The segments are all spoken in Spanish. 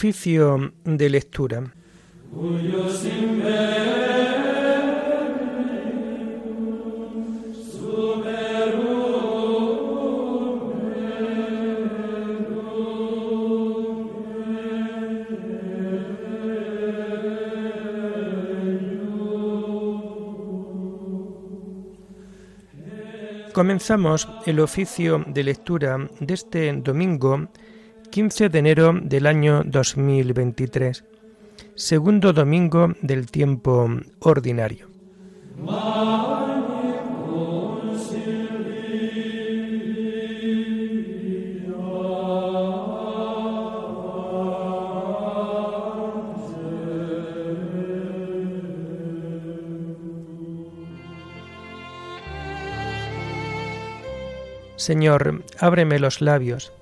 Oficio de lectura. Comenzamos el oficio de lectura de este domingo 15 de enero del año 2023, segundo domingo del tiempo ordinario. Señor, ábreme los labios,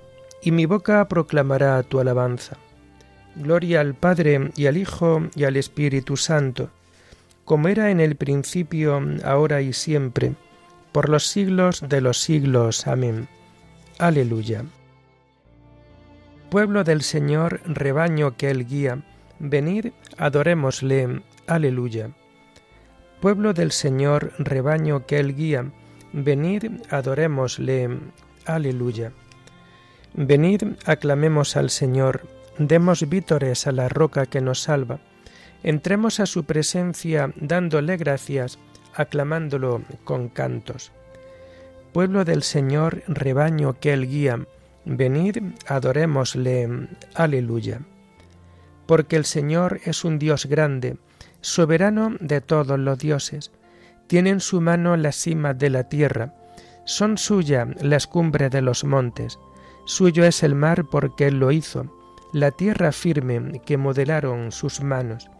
y mi boca proclamará tu alabanza. Gloria al Padre y al Hijo y al Espíritu Santo, como era en el principio, ahora y siempre, por los siglos de los siglos. Amén. Aleluya. Pueblo del Señor, rebaño que Él guía, venid, adorémosle. Aleluya. Pueblo del Señor, rebaño que Él guía, Venid, adorémosle. Aleluya. Venid, aclamemos al Señor, demos vítores a la roca que nos salva. Entremos a su presencia dándole gracias, aclamándolo con cantos. Pueblo del Señor, rebaño que él guía, venid, adorémosle. Aleluya. Porque el Señor es un Dios grande, soberano de todos los dioses tiene en su mano las cimas de la tierra, son suya las cumbres de los montes, suyo es el mar porque él lo hizo, la tierra firme que modelaron sus manos.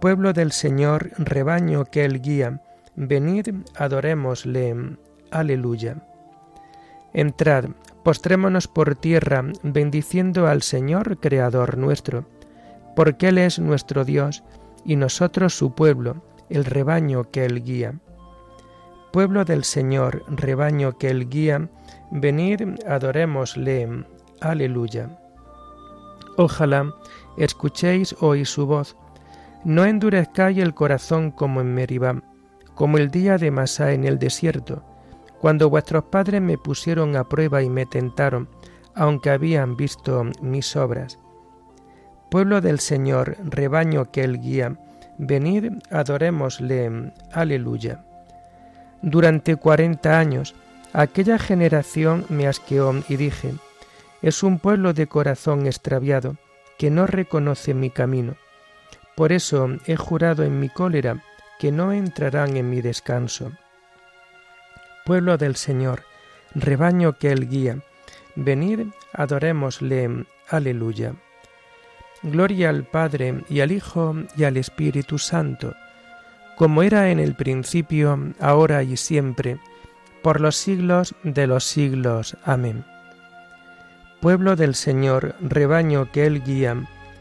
Pueblo del Señor, rebaño que él guía, venid, adorémosle. Aleluya. Entrad, postrémonos por tierra, bendiciendo al Señor, Creador nuestro, porque Él es nuestro Dios, y nosotros su pueblo, el rebaño que él guía. Pueblo del Señor, rebaño que él guía, venid, adorémosle. Aleluya. Ojalá escuchéis hoy su voz. No endurezcáis el corazón como en Meribá, como el día de Masá en el desierto, cuando vuestros padres me pusieron a prueba y me tentaron, aunque habían visto mis obras. Pueblo del Señor, rebaño que él guía, Venid, adorémosle. Aleluya. Durante cuarenta años aquella generación me asqueó y dije, es un pueblo de corazón extraviado, que no reconoce mi camino. Por eso he jurado en mi cólera que no entrarán en mi descanso. Pueblo del Señor, rebaño que Él guía, venid, adorémosle. Aleluya. Gloria al Padre y al Hijo y al Espíritu Santo, como era en el principio, ahora y siempre, por los siglos de los siglos. Amén. Pueblo del Señor, rebaño que Él guía,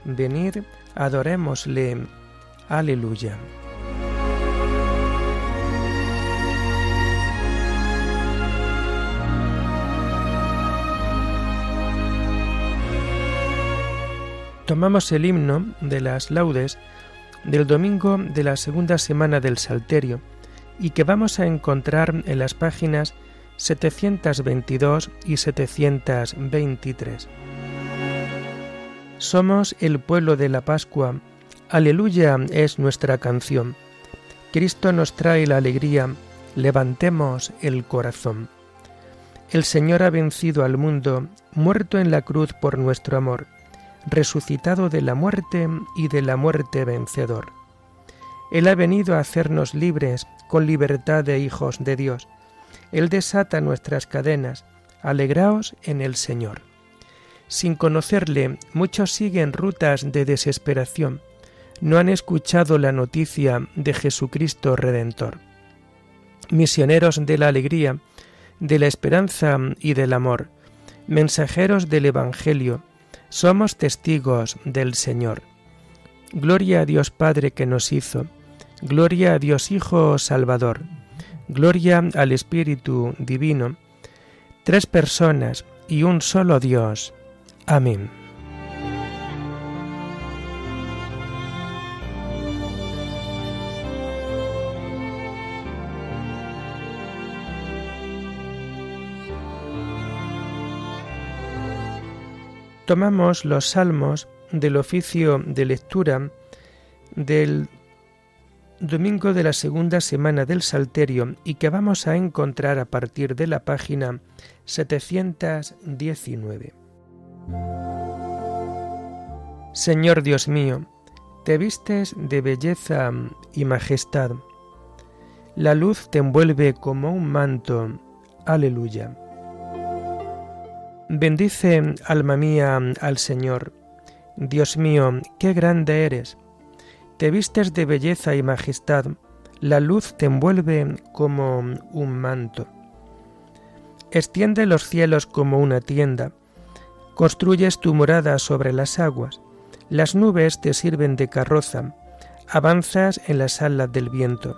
venid, adorémosle. Aleluya. tomamos el himno de las laudes del domingo de la segunda semana del Salterio y que vamos a encontrar en las páginas 722 y 723. Somos el pueblo de la Pascua, aleluya es nuestra canción. Cristo nos trae la alegría, levantemos el corazón. El Señor ha vencido al mundo, muerto en la cruz por nuestro amor resucitado de la muerte y de la muerte vencedor. Él ha venido a hacernos libres con libertad de hijos de Dios. Él desata nuestras cadenas. Alegraos en el Señor. Sin conocerle, muchos siguen rutas de desesperación. No han escuchado la noticia de Jesucristo Redentor. Misioneros de la alegría, de la esperanza y del amor, mensajeros del Evangelio, somos testigos del Señor. Gloria a Dios Padre que nos hizo, gloria a Dios Hijo Salvador, gloria al Espíritu Divino, tres personas y un solo Dios. Amén. Retomamos los salmos del oficio de lectura del domingo de la segunda semana del Salterio y que vamos a encontrar a partir de la página 719. Señor Dios mío, te vistes de belleza y majestad. La luz te envuelve como un manto. Aleluya. Bendice, alma mía, al Señor. Dios mío, qué grande eres. Te vistes de belleza y majestad. La luz te envuelve como un manto. Extiende los cielos como una tienda. Construyes tu morada sobre las aguas las nubes te sirven de carroza, avanzas en las alas del viento.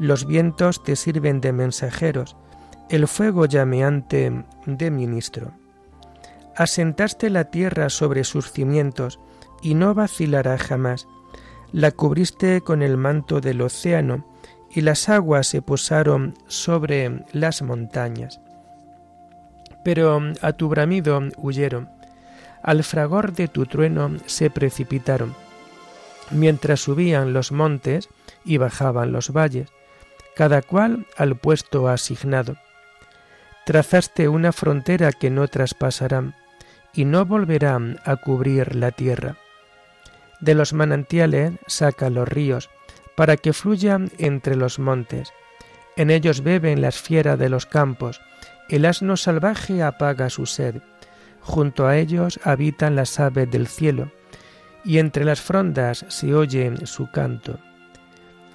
Los vientos te sirven de mensajeros, el fuego llameante de ministro. Asentaste la tierra sobre sus cimientos y no vacilará jamás. La cubriste con el manto del océano y las aguas se posaron sobre las montañas. Pero a tu bramido huyeron al fragor de tu trueno se precipitaron, mientras subían los montes y bajaban los valles, cada cual al puesto asignado. Trazaste una frontera que no traspasarán, y no volverán a cubrir la tierra. De los manantiales saca los ríos, para que fluyan entre los montes. En ellos beben las fieras de los campos, el asno salvaje apaga su sed Junto a ellos habitan las aves del cielo, y entre las frondas se oye su canto.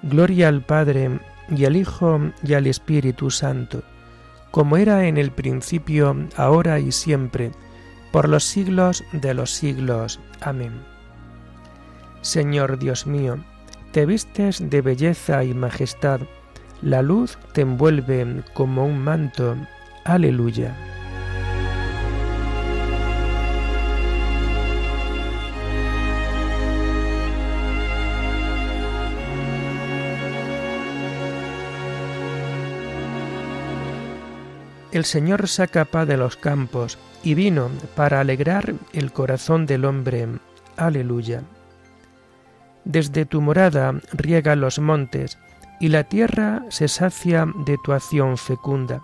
Gloria al Padre, y al Hijo, y al Espíritu Santo, como era en el principio, ahora y siempre, por los siglos de los siglos. Amén. Señor Dios mío, te vistes de belleza y majestad, la luz te envuelve como un manto. Aleluya. El Señor saca paz de los campos y vino para alegrar el corazón del hombre. Aleluya. Desde tu morada riega los montes, y la tierra se sacia de tu acción fecunda.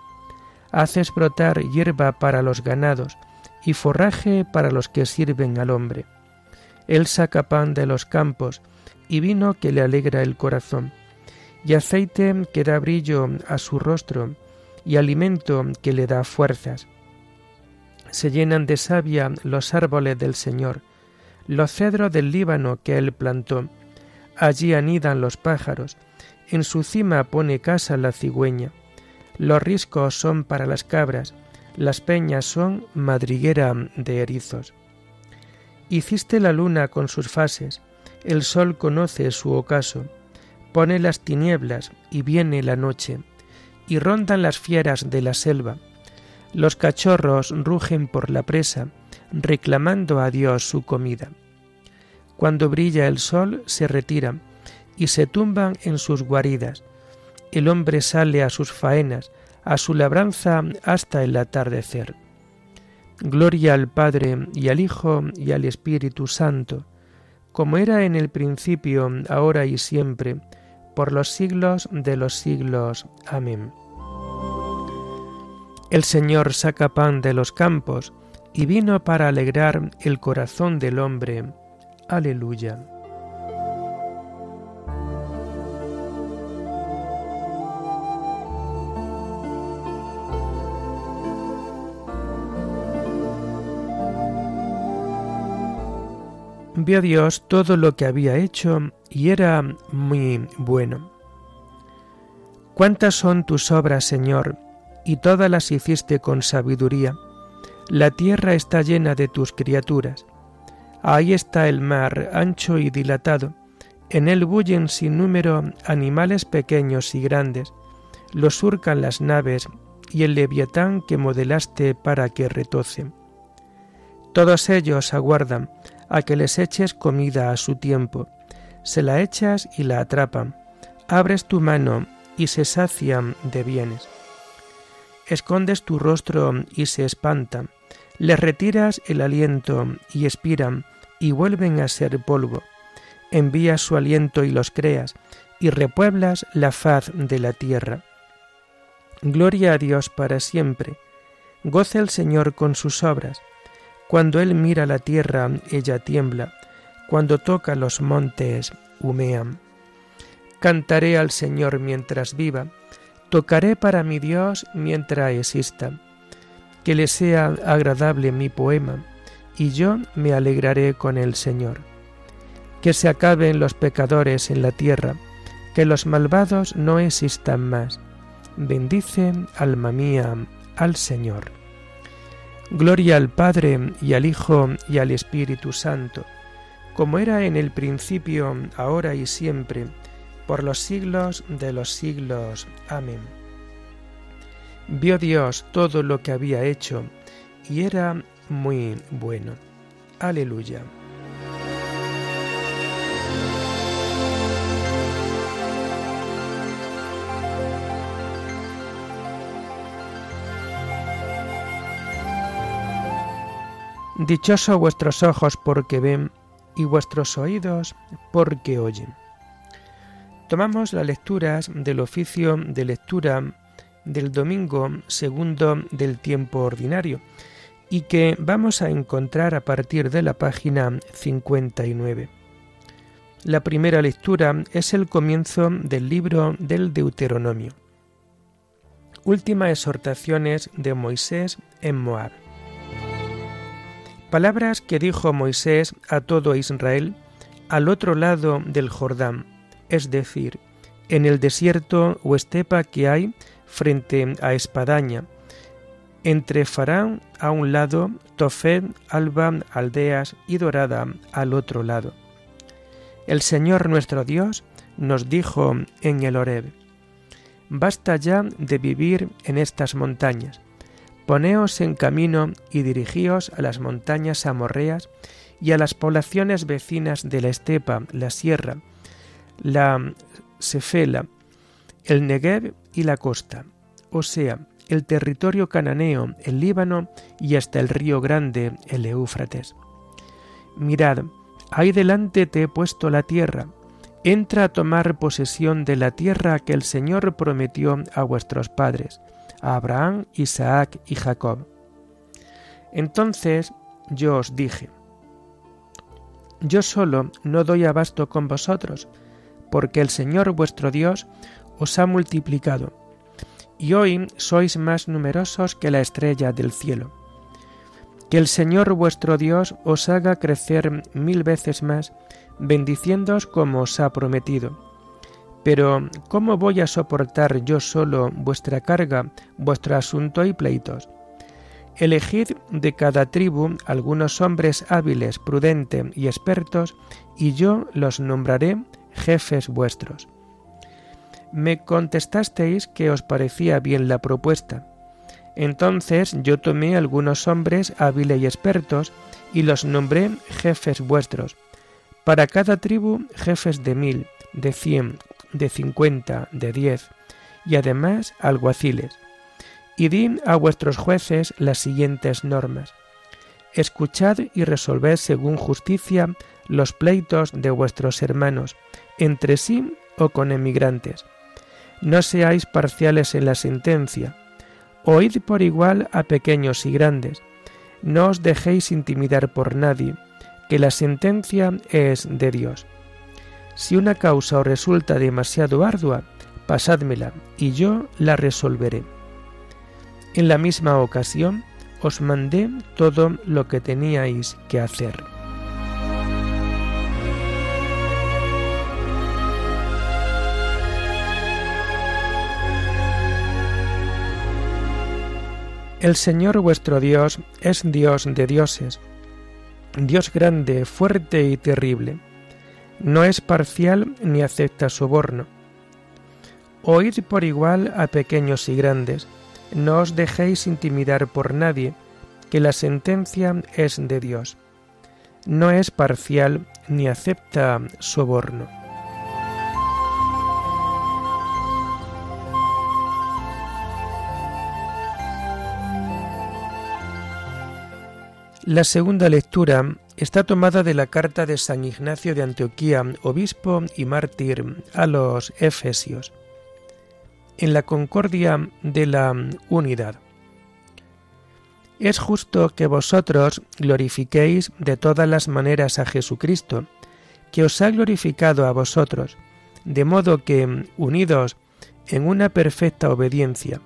Haces brotar hierba para los ganados, y forraje para los que sirven al hombre. Él saca pan de los campos, y vino que le alegra el corazón, y aceite que da brillo a su rostro, y alimento que le da fuerzas. Se llenan de savia los árboles del Señor, los cedros del Líbano que él plantó. Allí anidan los pájaros, en su cima pone casa la cigüeña. Los riscos son para las cabras, las peñas son madriguera de erizos. Hiciste la luna con sus fases, el sol conoce su ocaso, pone las tinieblas y viene la noche y rondan las fieras de la selva. Los cachorros rugen por la presa, reclamando a Dios su comida. Cuando brilla el sol se retiran y se tumban en sus guaridas. El hombre sale a sus faenas, a su labranza hasta el atardecer. Gloria al Padre y al Hijo y al Espíritu Santo, como era en el principio, ahora y siempre, por los siglos de los siglos. Amén. El Señor saca pan de los campos y vino para alegrar el corazón del hombre. Aleluya. Vio Dios todo lo que había hecho y era muy bueno. ¿Cuántas son tus obras, Señor? Y todas las hiciste con sabiduría. La tierra está llena de tus criaturas. Ahí está el mar, ancho y dilatado. En él bullen sin número animales pequeños y grandes. Lo surcan las naves y el leviatán que modelaste para que retoce. Todos ellos aguardan a que les eches comida a su tiempo. Se la echas y la atrapan. Abres tu mano y se sacian de bienes. Escondes tu rostro y se espantan. Les retiras el aliento y expiran y vuelven a ser polvo. Envías su aliento y los creas, y repueblas la faz de la tierra. Gloria a Dios para siempre. Goza el Señor con sus obras. Cuando Él mira la tierra, ella tiembla. Cuando toca los montes, humean. Cantaré al Señor mientras viva. Tocaré para mi Dios mientras exista. Que le sea agradable mi poema, y yo me alegraré con el Señor. Que se acaben los pecadores en la tierra, que los malvados no existan más. Bendice, alma mía, al Señor. Gloria al Padre y al Hijo y al Espíritu Santo, como era en el principio, ahora y siempre, por los siglos de los siglos. Amén. Vio Dios todo lo que había hecho, y era muy bueno. Aleluya. Dichosos vuestros ojos porque ven y vuestros oídos porque oyen. Tomamos las lecturas del oficio de lectura del domingo segundo del tiempo ordinario y que vamos a encontrar a partir de la página 59. La primera lectura es el comienzo del libro del Deuteronomio. Últimas exhortaciones de Moisés en Moab. Palabras que dijo Moisés a todo Israel al otro lado del Jordán, es decir, en el desierto o estepa que hay frente a Espadaña, entre Farán a un lado, Tofet, Alba, Aldeas y Dorada al otro lado. El Señor nuestro Dios nos dijo en el Horeb, Basta ya de vivir en estas montañas, Poneos en camino y dirigíos a las montañas amorreas y a las poblaciones vecinas de la estepa, la sierra, la Sefela, el Negev y la costa, o sea, el territorio cananeo, el Líbano y hasta el río grande, el Éufrates. Mirad, ahí delante te he puesto la tierra, entra a tomar posesión de la tierra que el Señor prometió a vuestros padres a Abraham, Isaac y Jacob. Entonces yo os dije, yo solo no doy abasto con vosotros, porque el Señor vuestro Dios os ha multiplicado, y hoy sois más numerosos que la estrella del cielo. Que el Señor vuestro Dios os haga crecer mil veces más, bendiciéndoos como os ha prometido pero ¿cómo voy a soportar yo solo vuestra carga, vuestro asunto y pleitos? Elegid de cada tribu algunos hombres hábiles, prudentes y expertos, y yo los nombraré jefes vuestros. Me contestasteis que os parecía bien la propuesta. Entonces yo tomé algunos hombres hábiles y expertos, y los nombré jefes vuestros. Para cada tribu jefes de mil, de cien de cincuenta, de diez, y además alguaciles. Y di a vuestros jueces las siguientes normas. Escuchad y resolved según justicia los pleitos de vuestros hermanos, entre sí o con emigrantes. No seáis parciales en la sentencia. Oíd por igual a pequeños y grandes. No os dejéis intimidar por nadie, que la sentencia es de Dios. Si una causa os resulta demasiado ardua, pasádmela y yo la resolveré. En la misma ocasión os mandé todo lo que teníais que hacer. El Señor vuestro Dios es Dios de dioses, Dios grande, fuerte y terrible no es parcial ni acepta soborno. Oíd por igual a pequeños y grandes, no os dejéis intimidar por nadie, que la sentencia es de Dios. No es parcial ni acepta soborno. La segunda lectura está tomada de la carta de San Ignacio de Antioquía, obispo y mártir a los Efesios, en la concordia de la unidad. Es justo que vosotros glorifiquéis de todas las maneras a Jesucristo, que os ha glorificado a vosotros, de modo que, unidos en una perfecta obediencia,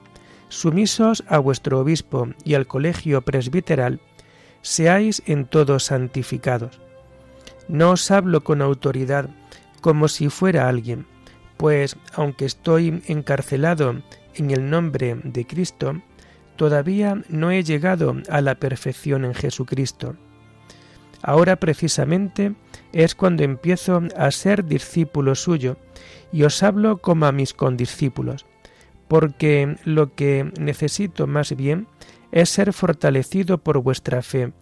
sumisos a vuestro obispo y al colegio presbiteral, seáis en todo santificados. No os hablo con autoridad como si fuera alguien, pues aunque estoy encarcelado en el nombre de Cristo, todavía no he llegado a la perfección en Jesucristo. Ahora precisamente es cuando empiezo a ser discípulo suyo y os hablo como a mis condiscípulos, porque lo que necesito más bien es ser fortalecido por vuestra fe,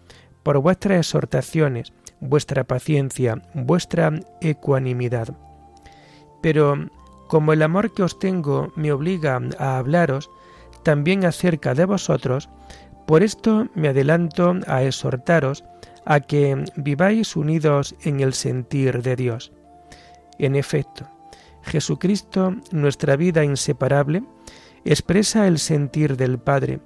por vuestras exhortaciones, vuestra paciencia, vuestra ecuanimidad. Pero como el amor que os tengo me obliga a hablaros también acerca de vosotros, por esto me adelanto a exhortaros a que viváis unidos en el sentir de Dios. En efecto, Jesucristo, nuestra vida inseparable, expresa el sentir del Padre,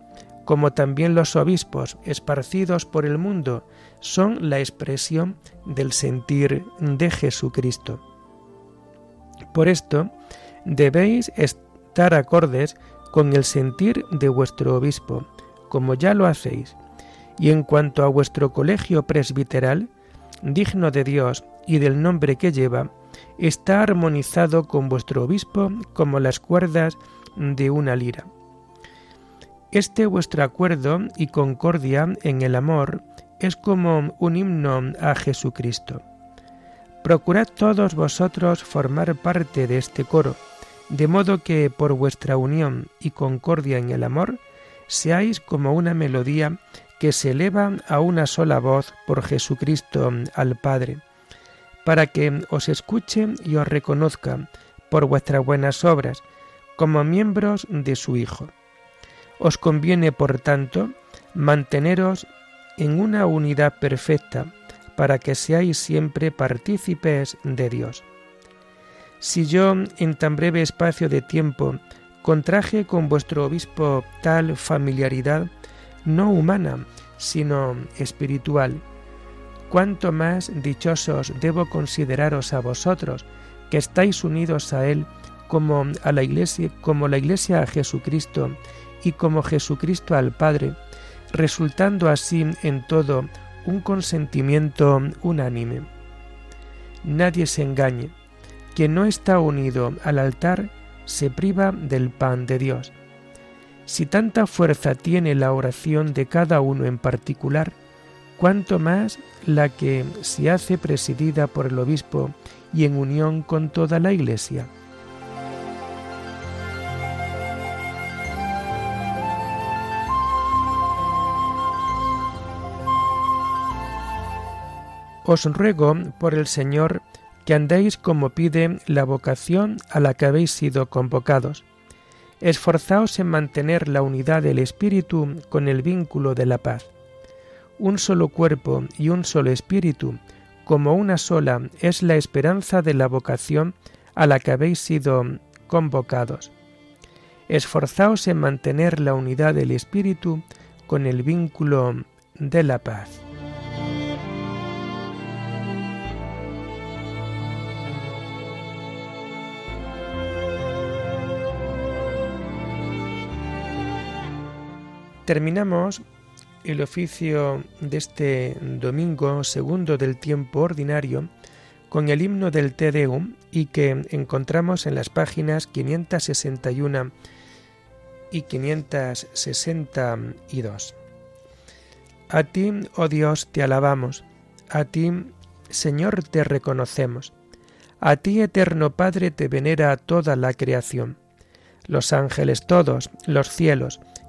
como también los obispos esparcidos por el mundo son la expresión del sentir de Jesucristo. Por esto, debéis estar acordes con el sentir de vuestro obispo, como ya lo hacéis, y en cuanto a vuestro colegio presbiteral, digno de Dios y del nombre que lleva, está armonizado con vuestro obispo como las cuerdas de una lira. Este vuestro acuerdo y concordia en el amor es como un himno a Jesucristo. Procurad todos vosotros formar parte de este coro, de modo que por vuestra unión y concordia en el amor seáis como una melodía que se eleva a una sola voz por Jesucristo al Padre, para que os escuche y os reconozca por vuestras buenas obras como miembros de su Hijo. Os conviene, por tanto, manteneros en una unidad perfecta para que seáis siempre partícipes de Dios. Si yo en tan breve espacio de tiempo contraje con vuestro obispo tal familiaridad, no humana, sino espiritual, cuánto más dichosos debo consideraros a vosotros, que estáis unidos a Él como a la Iglesia, como la Iglesia a Jesucristo y como Jesucristo al Padre, resultando así en todo un consentimiento unánime. Nadie se engañe, quien no está unido al altar se priva del pan de Dios. Si tanta fuerza tiene la oración de cada uno en particular, cuanto más la que se hace presidida por el obispo y en unión con toda la Iglesia. Os ruego por el Señor que andéis como pide la vocación a la que habéis sido convocados. Esforzaos en mantener la unidad del Espíritu con el vínculo de la paz. Un solo cuerpo y un solo Espíritu, como una sola, es la esperanza de la vocación a la que habéis sido convocados. Esforzaos en mantener la unidad del Espíritu con el vínculo de la paz. Terminamos el oficio de este domingo segundo del tiempo ordinario con el himno del Te Deum y que encontramos en las páginas 561 y 562. A ti, oh Dios, te alabamos, a ti, Señor, te reconocemos, a ti, eterno Padre, te venera toda la creación, los ángeles todos, los cielos,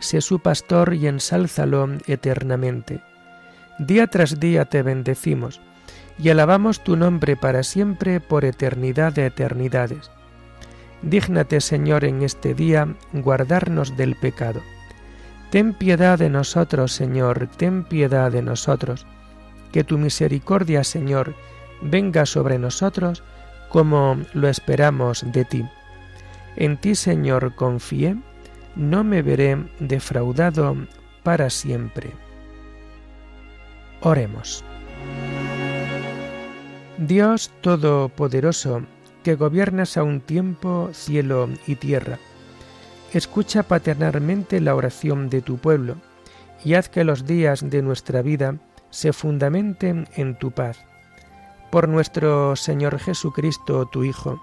Sé su pastor y ensálzalo eternamente. Día tras día te bendecimos y alabamos tu nombre para siempre por eternidad de eternidades. Dígnate, Señor, en este día guardarnos del pecado. Ten piedad de nosotros, Señor, ten piedad de nosotros. Que tu misericordia, Señor, venga sobre nosotros como lo esperamos de ti. En ti, Señor, confié, no me veré defraudado para siempre. Oremos. Dios Todopoderoso, que gobiernas a un tiempo cielo y tierra, escucha paternalmente la oración de tu pueblo y haz que los días de nuestra vida se fundamenten en tu paz. Por nuestro Señor Jesucristo, tu Hijo,